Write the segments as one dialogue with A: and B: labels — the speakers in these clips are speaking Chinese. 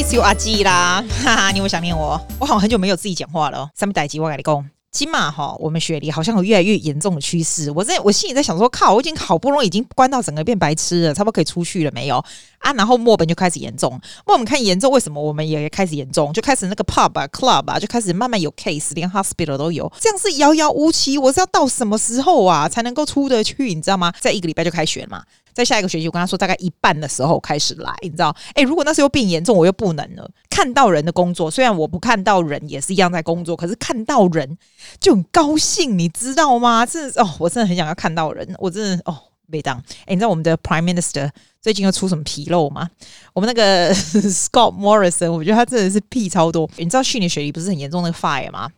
A: it's you 阿基啦，哈哈，你有有想念我？我好像很久没有自己讲话了。三百集，我跟你讲，今嘛哈，我们雪梨好像有越来越严重的趋势。我在我心里在想说，靠，我已经好不容易已经关到整个变白痴了，差不多可以出去了没有啊？然后墨本就开始严重，墨本看严重，为什么我们也开始严重？就开始那个 pub、club 啊，就开始慢慢有 case，连 hospital 都有，这样是遥遥无期。我是要到什么时候啊才能够出得去？你知道吗？在一个礼拜就开学嘛。在下一个学期，我跟他说大概一半的时候开始来，你知道？哎，如果那时候变严重，我又不能了。看到人的工作，虽然我不看到人也是一样在工作，可是看到人就很高兴，你知道吗？真的哦，我真的很想要看到人，我真的哦，被当。哎，你知道我们的 Prime Minister 最近又出什么纰漏吗？我们那个 Scott Morrison，我觉得他真的是屁超多。你知道去年雪梨不是很严重那个 fire 吗？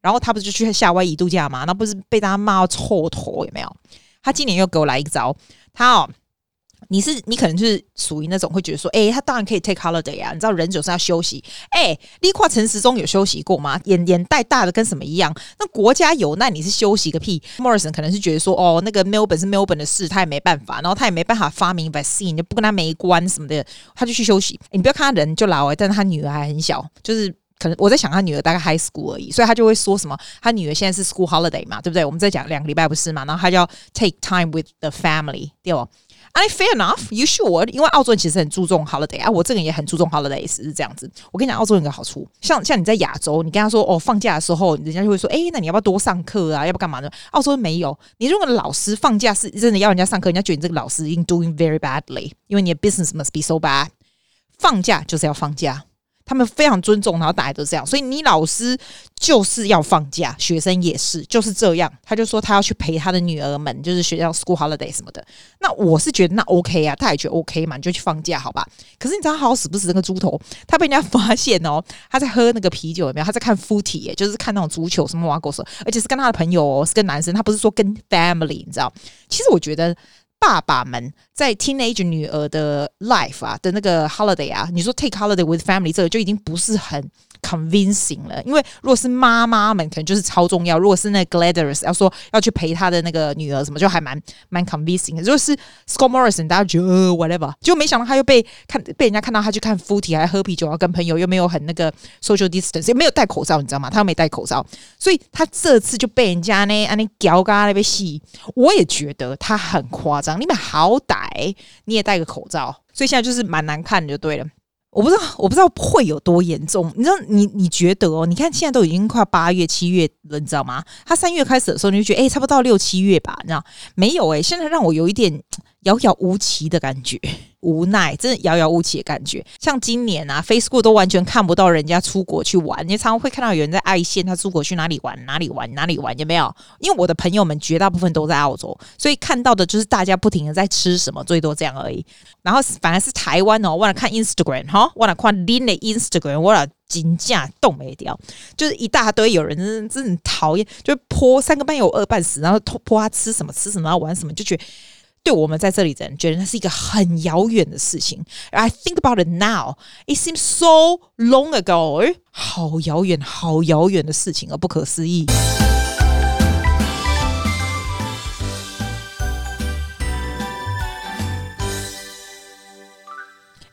A: 然后他不是就去夏威夷度假吗？那不是被大家骂到臭头，有没有？他今年又给我来一招。他哦，你是你可能就是属于那种会觉得说，哎、他当然可以 take holiday 啊，你知道人总是要休息。哎、欸，立跨陈时中有休息过吗？眼眼袋大的跟什么一样？那国家有难你是休息个屁。Morrison 可能是觉得说，哦，那个 Melbourne 是 Melbourne 的事，他也没办法，然后他也没办法发明 vaccine，就不跟他没关什么的，他就去休息。欸、你不要看他人就老哎，但是他女儿还很小，就是。可能我在想他女儿大概 high school 而已，所以他就会说什么，他女儿现在是 school holiday 嘛，对不对？我们在讲两个礼拜不是嘛，然后他就要 take time with the family，对吧？I fair enough，you should，因为澳洲人其实很注重 holiday 啊，我这个人也很注重 holidays，是这样子。我跟你讲，澳洲有个好处，像像你在亚洲，你跟他说哦放假的时候，人家就会说，哎，那你要不要多上课啊？要不干嘛呢？澳洲没有，你如果老师放假是真的要人家上课，人家觉得你这个老师 in doing very badly，因为你的 business must be so bad，放假就是要放假。他们非常尊重，然后大家都这样，所以你老师就是要放假，学生也是就是这样。他就说他要去陪他的女儿们，就是学校 school holiday 什么的。那我是觉得那 OK 啊，他也觉得 OK 嘛，你就去放假好吧。可是你知道他好死不死那个猪头，他被人家发现哦，他在喝那个啤酒有没有？他在看 footy，就是看那种足球什么挖狗手，而且是跟他的朋友哦，是跟男生，他不是说跟 family，你知道？其实我觉得。爸爸们在 teenage 女儿的 life 啊的那个 holiday 啊，你说 take holiday with family 这个就已经不是很 convincing 了，因为如果是妈妈们可能就是超重要，如果是那 Gladys 要说要去陪他的那个女儿什么，就还蛮蛮 convincing 的。如果是 Scott Morrison，大家觉得、whatever，就没想到他又被看被人家看到他去看 footy，还喝啤酒，要跟朋友又没有很那个 social distance，也没有戴口罩，你知道吗？他又没戴口罩，所以他这次就被人家呢，啊你屌嘎那边戏，我也觉得他很夸张。你们好歹你也戴个口罩，所以现在就是蛮难看的，就对了。我不知道，我不知道会有多严重。你知道，你你觉得哦？你看现在都已经快八月、七月了，你知道吗？他三月开始的时候，你就觉得哎、差不多到六七月吧，你知道？没有哎、现在让我有一点 遥遥无期的感觉。无奈，真的遥遥无期的感觉。像今年啊，Facebook 都完全看不到人家出国去玩。你常常会看到有人在爱线，他出国去哪里玩，哪里玩，哪里玩，有没有？因为我的朋友们绝大部分都在澳洲，所以看到的就是大家不停的在吃什么，最多这样而已。然后反而是台湾哦，忘了看 Instagram 哈，忘了看 Lin 的 Instagram，忘了金价动没掉，就是一大堆有人真的真的很讨厌，就泼三个半有饿半死，然后泼他吃什么吃什么，然后玩什么，就觉得。对我们在这里的人，觉得那是一个很遥远的事情。I think about it now, it seems so long ago，好遥远、好遥远的事情而不可思议。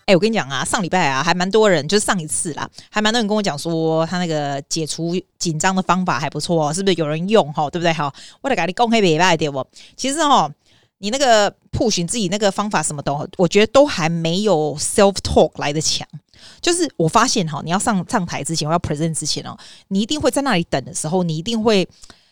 A: 哎，我跟你讲啊，上礼拜啊，还蛮多人，就是上一次啦，还蛮多人跟我讲说，他那个解除紧张的方法还不错哦，是不是有人用？哈，对不对？哈，我得给你讲黑别拜对不？其实哈。你那个 push 自己那个方法什么的，我觉得都还没有 self talk 来得强。就是我发现哈，你要上上台之前，我要 present 之前哦，你一定会在那里等的时候，你一定会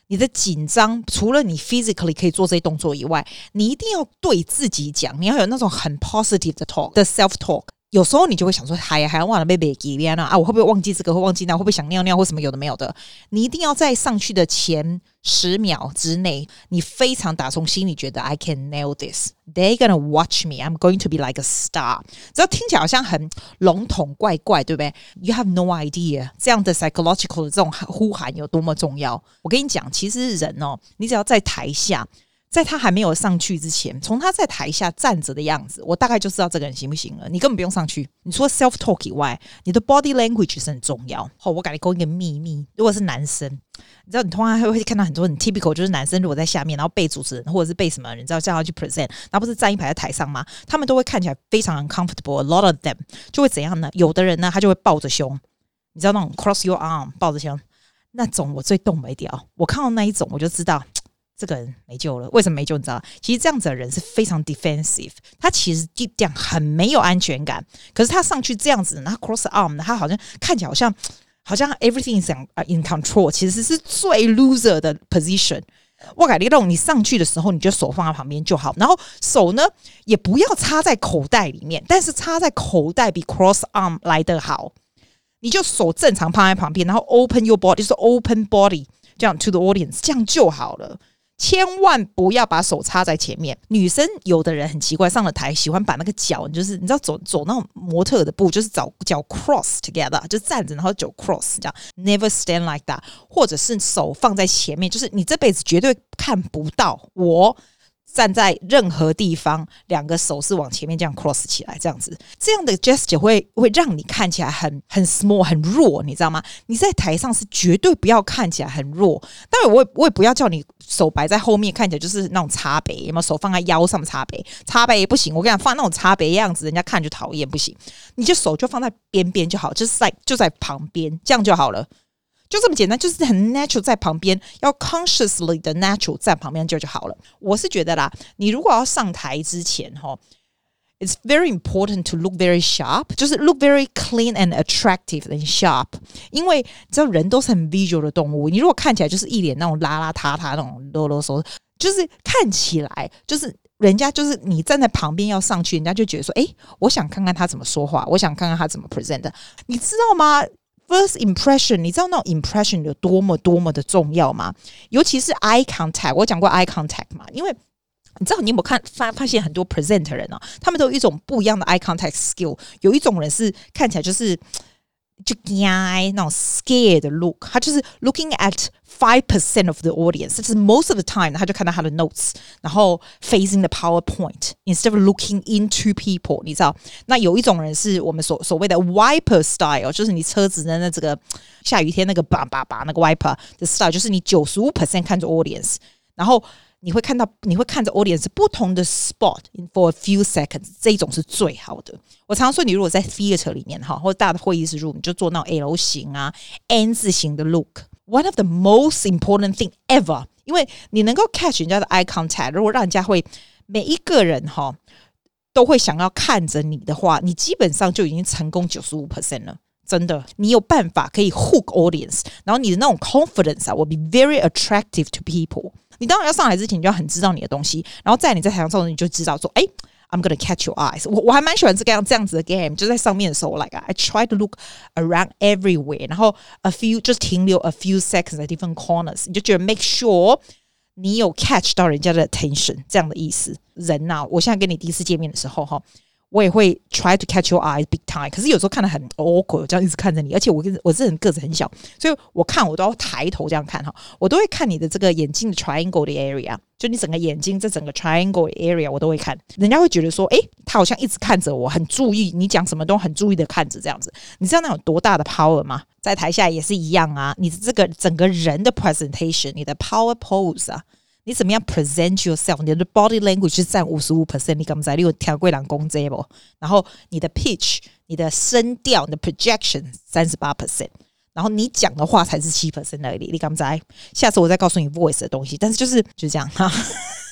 A: 你的紧张，除了你 physically 可以做这些动作以外，你一定要对自己讲，你要有那种很 positive 的 talk 的 self talk。有时候你就会想说，还还忘了被被给边啊，我会不会忘记这个，会忘记那，会不会想尿尿或什么有的没有的？你一定要在上去的前十秒之内，你非常打从心里觉得 I can nail this. They're gonna watch me. I'm going to be like a star. 只要听起来好像很笼统怪怪，对不对？You have no idea 这样的 psychological 的这种呼喊有多么重要。我跟你讲，其实人哦，你只要在台下。在他还没有上去之前，从他在台下站着的样子，我大概就知道这个人行不行了。你根本不用上去，你除了 self talk 以外，你的 body language 是很重要。好，我给你讲一个秘密，如果是男生，你知道你通常会会看到很多很 typical，就是男生如果在下面，然后被主持人或者是被什么人，你知道叫他去 present，然后不是站一排在台上吗？他们都会看起来非常 uncomfortable。A lot of them 就会怎样呢？有的人呢，他就会抱着胸，你知道那种 cross your arm 抱着胸。那种我最动没掉，我看到那一种我就知道这个人没救了。为什么没救？你知道？其实这样子的人是非常 defensive，他其实 deep down 很没有安全感。可是他上去这样子，他 cross arm，他好像看起来好像好像 everything is in control，其实是最 loser 的 position。我感觉那种你上去的时候，你就手放在旁边就好，然后手呢也不要插在口袋里面，但是插在口袋比 cross arm 来得好。你就手正常放在旁边，然后 open your body，就是 open body，这样 to the audience，这样就好了。千万不要把手插在前面。女生有的人很奇怪，上了台喜欢把那个脚，就是你知道走走那种模特的步，就是找脚 cross together，就站着然后脚 cross 这样。Never stand like that，或者是手放在前面，就是你这辈子绝对看不到我。站在任何地方，两个手是往前面这样 cross 起来，这样子，这样的 gesture 会会让你看起来很很 small 很弱，你知道吗？你在台上是绝对不要看起来很弱。当然，我也我也不要叫你手摆在后面，看起来就是那种插背，有没有手放在腰上插背？插背也不行。我跟你讲，放那种插背样子，人家看就讨厌，不行。你就手就放在边边就好，就是在就在旁边，这样就好了。就这么简单，就是很 natural 在旁边，要 consciously 的 natural 在旁边就就好了。我是觉得啦，你如果要上台之前哈，it's very important to look very sharp，就是 look very clean and attractive and sharp。因为你知道人都是很 visual 的动物，你如果看起来就是一脸那种邋邋遢遢那种啰啰嗦，就是看起来就是人家就是你站在旁边要上去，人家就觉得说，诶，我想看看他怎么说话，我想看看他怎么 present，你知道吗？First impression，你知道那种 impression 有多么多么的重要吗？尤其是 eye contact，我讲过 eye contact 嘛，因为你知道你有没有看发发现很多 present 人啊，他们都有一种不一样的 eye contact skill，有一种人是看起来就是。就那种 scared 的 look，他就是 looking at five percent of the audience，就是 most of the time，他就看到他的 notes，然后 facing the PowerPoint instead of looking into people，你知道？那有一种人是我们所所谓的 wiper style，就是你车子的那这个下雨天那个叭叭叭那个 wiper 的 style，就是你九十五 percent 看着 audience，然后。 你会看到，你会看着 audience 不同的 spot for a few seconds，这一种是最好的。我常说，你如果在 theater 里面哈，或者大的会议室 room，你就做那种 L 型啊、N 字形的 look。One of the most important thing ever，因为你能够 catch 人家的 eye contact，如果让人家会每一个人哈都会想要看着你的话，你基本上就已经成功九十五 percent 了。真的，你有办法可以 hook audience，然后你的那种 confidence 啊，will be very attractive to people。 你当然要上来之前，你就要很知道你的东西，然后在你在台上的时候，你就知道说，哎，I'm gonna catch your eyes 我。我还蛮喜欢这个样这样子的 game，就在上面的时候，like I try to look around everywhere，然后 a few 就停留 a few seconds at different corners，你就觉得 make sure 你有 catch 到人家的 attention 这样的意思。人呐、我现在跟你第一次见面的时候，哈。我也会 try to catch your eye big time，可是有时候看得很 awkward，这样一直看着你，而且我跟我这人个子很小，所以我看我都要抬头这样看哈，我都会看你的这个眼睛的 triangle 的 area，就你整个眼睛这整个 triangle area 我都会看，人家会觉得说，诶，他好像一直看着我，很注意，你讲什么都很注意的看着这样子，你知道那有多大的 power 吗？在台下也是一样啊，你的这个整个人的 presentation，你的 power pose 啊。你怎么样 present yourself？你的 body language 是占五十五 percent，你敢不在？你有调贵两公斤不？然后你的 pitch、你的声调、你的 projection 三十八 percent，然后你讲的话才是七 percent 而已。你敢不在？下次我再告诉你 voice 的东西。但是就是就这样哈，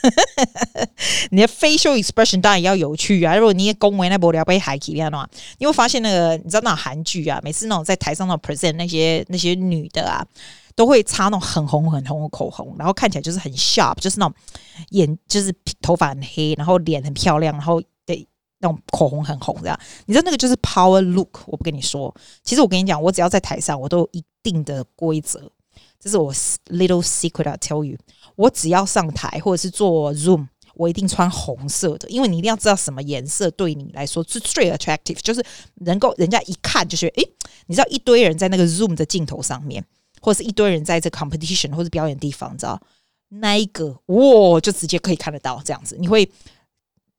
A: 你的 facial expression 当然也要有趣啊。如果你也恭维那无聊被海气那样的话，你会发现那个你知道那种韩剧啊，每次那种在台上那种 present 那些那些女的啊。都会擦那种很红很红的口红，然后看起来就是很 sharp，就是那种眼就是头发很黑，然后脸很漂亮，然后对那种口红很红这样。你知道那个就是 power look。我不跟你说，其实我跟你讲，我只要在台上，我都有一定的规则。这是我 little secret I tell you。我只要上台或者是做 zoom，我一定穿红色的，因为你一定要知道什么颜色对你来说是最 attractive，就是能够人家一看就是诶，你知道一堆人在那个 zoom 的镜头上面。或者是一堆人在这 competition 或者表演地方，你知道那一个哇，就直接可以看得到这样子。你会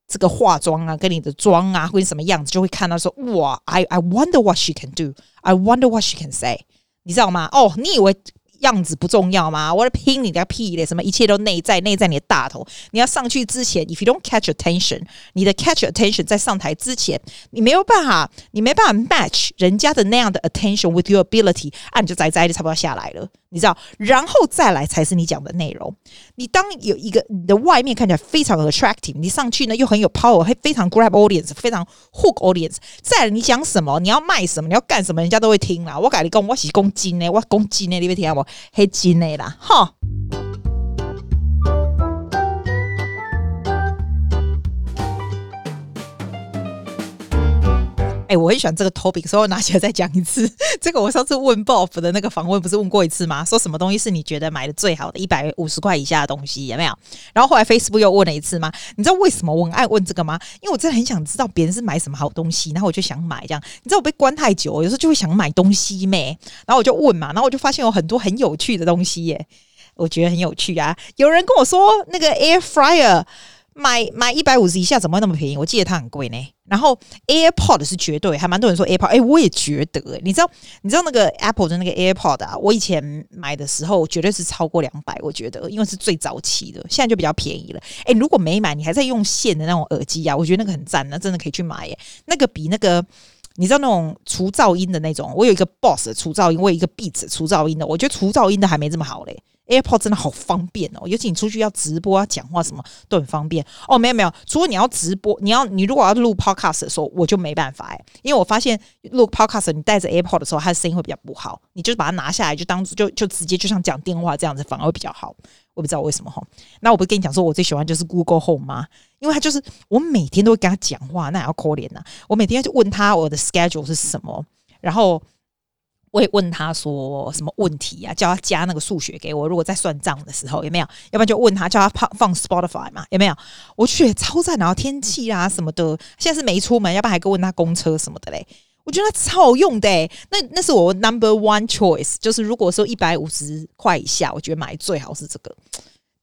A: 这个化妆啊，跟你的妆啊，或者什么样子，就会看到说哇，I I wonder what she can do, I wonder what she can say，你知道吗？哦，你以为？样子不重要吗？我拼你的屁咧！什么一切都内在，内在你的大头。你要上去之前，if you don't catch attention，你的 catch attention 在上台之前，你没有办法，你没办法 match 人家的那样的 attention with your ability，啊，你就栽栽的差不多下来了。你知道，然后再来才是你讲的内容。你当有一个你的外面看起来非常 attractive，你上去呢又很有 power，会非常 grab audience，非常 hook audience。再来你讲什么，你要卖什么，你要干什么，人家都会听啦。我跟你讲，我是公斤呢，我公斤呢，你会听我黑金的啦，哈。哎，我很喜欢这个 topic，所以我拿起来再讲一次。这个我上次问 Bob 的那个访问，不是问过一次吗？说什么东西是你觉得买的最好的，一百五十块以下的东西有没有？然后后来 Facebook 又问了一次吗？你知道为什么我很爱问这个吗？因为我真的很想知道别人是买什么好东西，然后我就想买这样。你知道我被关太久，有时候就会想买东西咩？然后我就问嘛，然后我就发现有很多很有趣的东西耶，我觉得很有趣啊。有人跟我说那个 Air Fryer。买买一百五十以下怎么会那么便宜？我记得它很贵呢。然后 AirPods 是绝对，还蛮多人说 AirPod，哎，我也觉得，你知道，你知道那个 Apple 的那个 AirPod 啊？我以前买的时候绝对是超过两百，我觉得，因为是最早期的，现在就比较便宜了。哎，如果没买，你还在用线的那种耳机啊，我觉得那个很赞，那真的可以去买耶。那个比那个，你知道那种除噪音的那种，我有一个 Boss 除噪音，我有一个 Beats 除噪音的，我觉得除噪音的还没这么好嘞。AirPod 真的好方便哦，尤其你出去要直播、要讲话什么都很方便哦。没有没有，除了你要直播，你要你如果要录 Podcast 的时候，我就没办法哎，因为我发现录 Podcast 你带着 AirPod 的时候，它的声音会比较不好。你就是把它拿下来，就当就就直接就像讲电话这样子，反而会比较好。我不知道为什么哈。那我不跟你讲说，我最喜欢就是 Google Home 吗？因为它就是我每天都会跟他讲话，那也要扣脸呐。我每天就问他我的 schedule 是什么，然后。我也问他说什么问题啊？叫他加那个数学给我。如果在算账的时候有没有？要不然就问他叫他放放 Spotify 嘛？有没有？我觉得超赞，然后天气啊什么的，现在是没出门，要不然还可以问他公车什么的嘞。我觉得他超好用的，欸，那那是我 number one choice，就是如果说一百五十块以下，我觉得买最好是这个，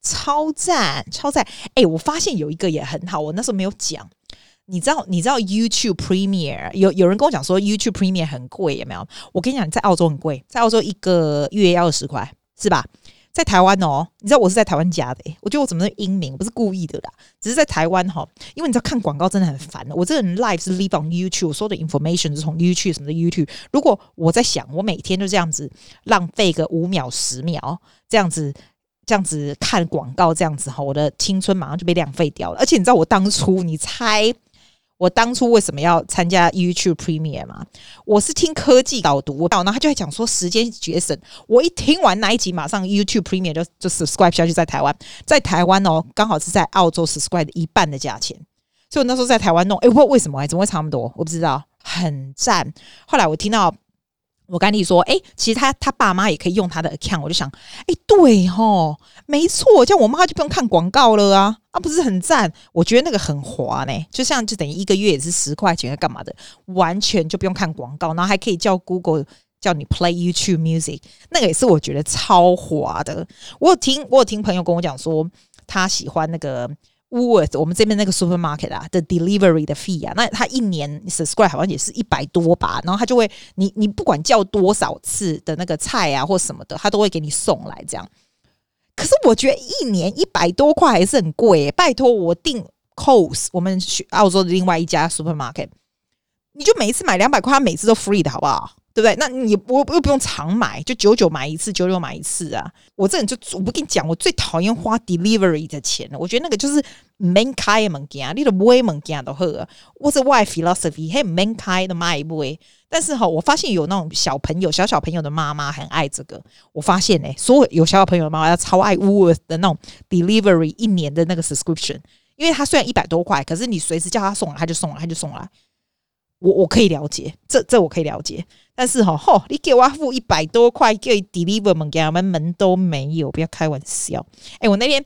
A: 超赞超赞。哎，我发现有一个也很好，我那时候没有讲。你知道你知道 YouTube Premium 有有人跟我讲说 YouTube Premium 很贵，有没有？我跟你讲，在澳洲很贵，在澳洲一个月要二十块，是吧？在台湾哦，你知道我是在台湾加的，我觉得我怎么是英明，不是故意的啦，只是在台湾哈，因为你知道看广告真的很烦。我这个人 live 是 live on YouTube，所有的 information 是从 YouTube 什么的 YouTube。如果我在想，我每天就这样子浪费个五秒十秒，这样子这样子看广告，这样子哈，我的青春马上就被浪费掉了。而且你知道我当初，你猜？我当初为什么要参加 YouTube Premium 嘛？我是听科技导读，然后他就在讲说时间节省。我一听完那一集，马上 YouTube Premium 就就 subscribe 下去，在台湾，在台湾哦，刚好是在澳洲 subscribe 的一半的价钱。所以我那时候在台湾弄，哎，我为什么哎，怎么会差那么多？我不知道，很赞。后来我听到。我跟你说，哎、其实他他爸妈也可以用他的 account，我就想，哎、欸，对吼，没错，这样我妈就不用看广告了啊，啊，不是很赞？我觉得那个很划呢，就像就等于一个月也是十块钱，干嘛的？完全就不用看广告，然后还可以叫 Google 叫你 Play YouTube Music，那个也是我觉得超划的。我有听我有听朋友跟我讲说，他喜欢那个。Worth 我们这边那个 supermarket 啊的 delivery 的 fee 啊，那他一年 subscribe 好像也是一百多吧，然后他就会你你不管叫多少次的那个菜啊或什么的，他都会给你送来这样。可是我觉得一年一百多块还是很贵欸，拜托我订 Coles 我们去澳洲的另外一家 supermarket，你就每一次买两百块，他每次都 free 的好不好？对不对？那你我又不用常买，就九九买一次，九九买一次啊！我这人就我不跟你讲，我最讨厌花 delivery 的钱了。我觉得那个就是 main 开门件，你的不会门件都好。我是 why philosophy，嘿 main 开的卖不会。但是哈，我发现有那种小朋友、小小朋友的妈妈很爱这个。我发现呢，所有有小小朋友的妈妈要超爱 Woolworths 的那种 delivery 一年的那个 subscription，因为它虽然一百多块，可是你随时叫他送来，他就送来，他就送来。我我可以了解，这这我可以了解，但是哈，吼，你给我付一百多块，给 deliver 门给他们门都没有，不要开玩笑。哎、我那天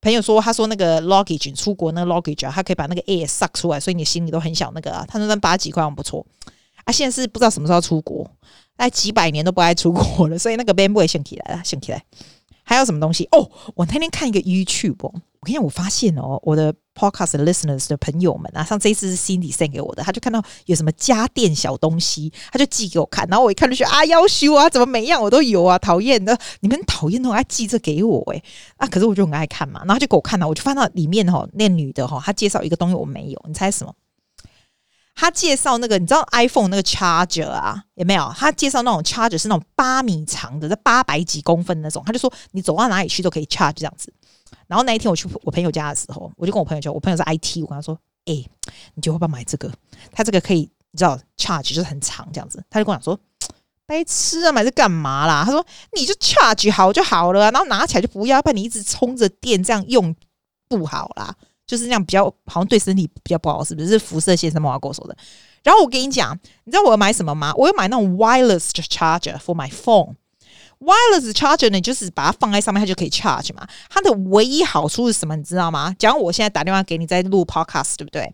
A: 朋友说，他说那个 luggage 出国那个 luggage 啊，他可以把那个 air suck 出来，所以你心里都很想那个啊。他说那八几块很不错啊。现在是不知道什么时候出国，那几百年都不爱出国了，所以那个 bamboo 也想起来了，想起来。还有什么东西？哦，我那天看一个 YouTube，我跟你讲，我发现哦，我的 Podcast listeners 的朋友们啊，像这一次是 Cindy send 给我的，他就看到有什么家电小东西，他就寄给我看，然后我一看就觉得啊，要修啊，怎么每样我都有啊，讨厌的，你们讨厌都爱寄这给我诶。啊，可是我就很爱看嘛，然后就给我看了，我就翻到里面哈，那女的哈，她介绍一个东西我没有，你猜什么？他介绍那个，你知道 iPhone 那个 charger 啊，有没有？他介绍那种 charger 是那种八米长的，在八百几公分那种。他就说你走到哪里去都可以 charge 这样子。然后那一天我去我朋友家的时候，我就跟我朋友讲，我朋友是 IT，我跟他说：“哎、你就会不要买这个？他这个可以，你知道 charge 就是很长这样子。”他就跟我讲说：“白痴啊，买这干嘛啦？”他说：“你就 charge 好就好了，然后拿起来就不要，不然你一直充着电这样用不好啦。”就是那样比较好像对身体比较不好，是不是？是辐射线什么我说的。然后我跟你讲，你知道我要买什么吗？我要买那种 wireless charger for my phone。wireless charger 呢，就是把它放在上面，它就可以 charge 嘛。它的唯一好处是什么？你知道吗？假如我现在打电话给你，在录 podcast，对不对？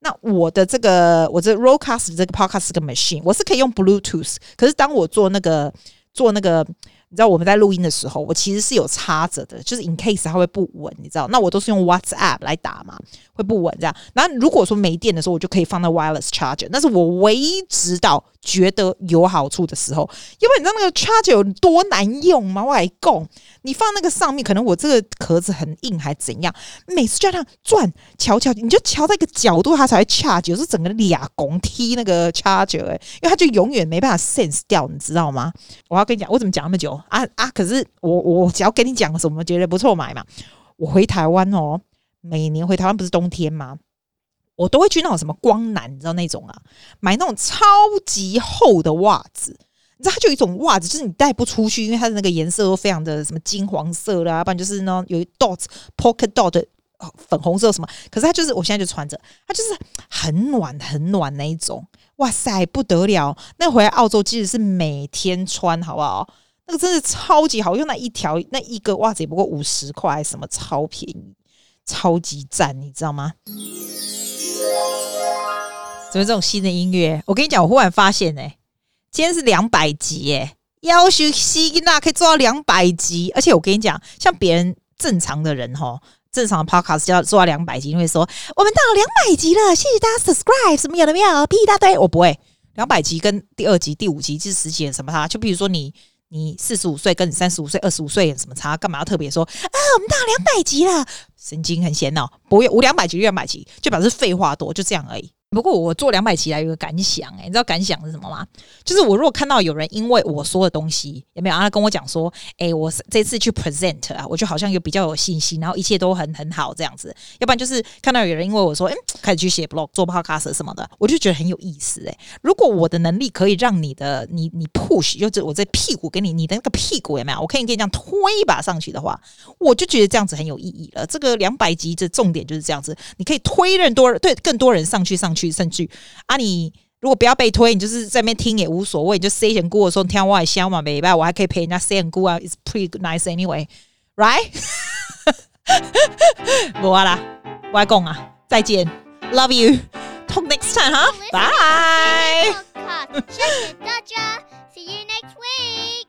A: 那我的这个我这 Rodecaster 这个 podcast 这个 machine，我是可以用 Bluetooth。可是当我做那个做那个。你知道我们在录音的时候，我其实是有插着的，就是 in case 它会不稳，你知道？那我都是用 WhatsApp 来打嘛，会不稳这样。然后如果说没电的时候，我就可以放在 wireless charger，那是我唯一知道觉得有好处的时候。因为你知道那个 charger 有多难用吗？我来讲，你放那个上面，可能我这个壳子很硬，还怎样？每次就这样转，瞧瞧，你就瞧到一个角度，它才会 charge。有时候整个俩拱踢那个 charger，哎，因为它就永远没办法 sense 掉，你知道吗？我要跟你讲，我怎么讲那么久？啊啊！可是我我只要跟你讲什么，觉得不错买嘛。我回台湾哦，每年回台湾不是冬天吗？我都会去那种什么光南，你知道那种啊，买那种超级厚的袜子。你知道它就有一种袜子，就是你带不出去，因为它的那个颜色都非常的什么金黄色啦，不然就是呢有一 dot polka dot 粉红色什么。可是它就是我现在就穿着，它就是很暖很暖那一种。哇塞，不得了！那回来澳洲其实是每天穿，好不好？那个真的超级好用，那一条那一个袜子也不过五十块，什么超便宜，超级赞，你知道吗？怎么这种新的音乐？我跟你讲，我忽然发现、欸，哎，今天是两百集、欸，哎，要求希娜可以做到两百集，而且我跟你讲，像别人正常的人哈。正常的 podcast 要做到两百集，因为说我们到了两百集了，谢谢大家 subscribe，什么有的没有，屁一大堆。我不会，两百集跟第二集、第五集第十集什么差？就比如说你你四十五岁跟你三十五岁、二十五岁有什么差？干嘛要特别说啊？我们到两百级了，神经很闲哦，不要，我两百集就两百级，就表示废话多，就这样而已。不过我做两百期来有个感想哎、你知道感想是什么吗？就是我如果看到有人因为我说的东西有没有啊，跟我讲说，哎、我这次去 present 啊，我就好像有比较有信心，然后一切都很很好这样子。要不然就是看到有人因为我说，嗯、开始去写 blog 做 podcast 什么的，我就觉得很有意思哎、如果我的能力可以让你的你你 push，就是我这屁股给你你的那个屁股有没有？我可以给你这样推一把上去的话，我就觉得这样子很有意义了。这个两百集的重点就是这样子，你可以推更多对更多人上去上去。去甚至啊，你如果不要被推，你就是在那边听也无所谓，你就 say 点歌的时候听我也香嘛，没办法，我还可以陪人家 say 点歌啊，it's pretty nice anyway，right？不啊啦，外公啊，再见，love you，talk next time 哈，bye。谢谢大家，see you next week。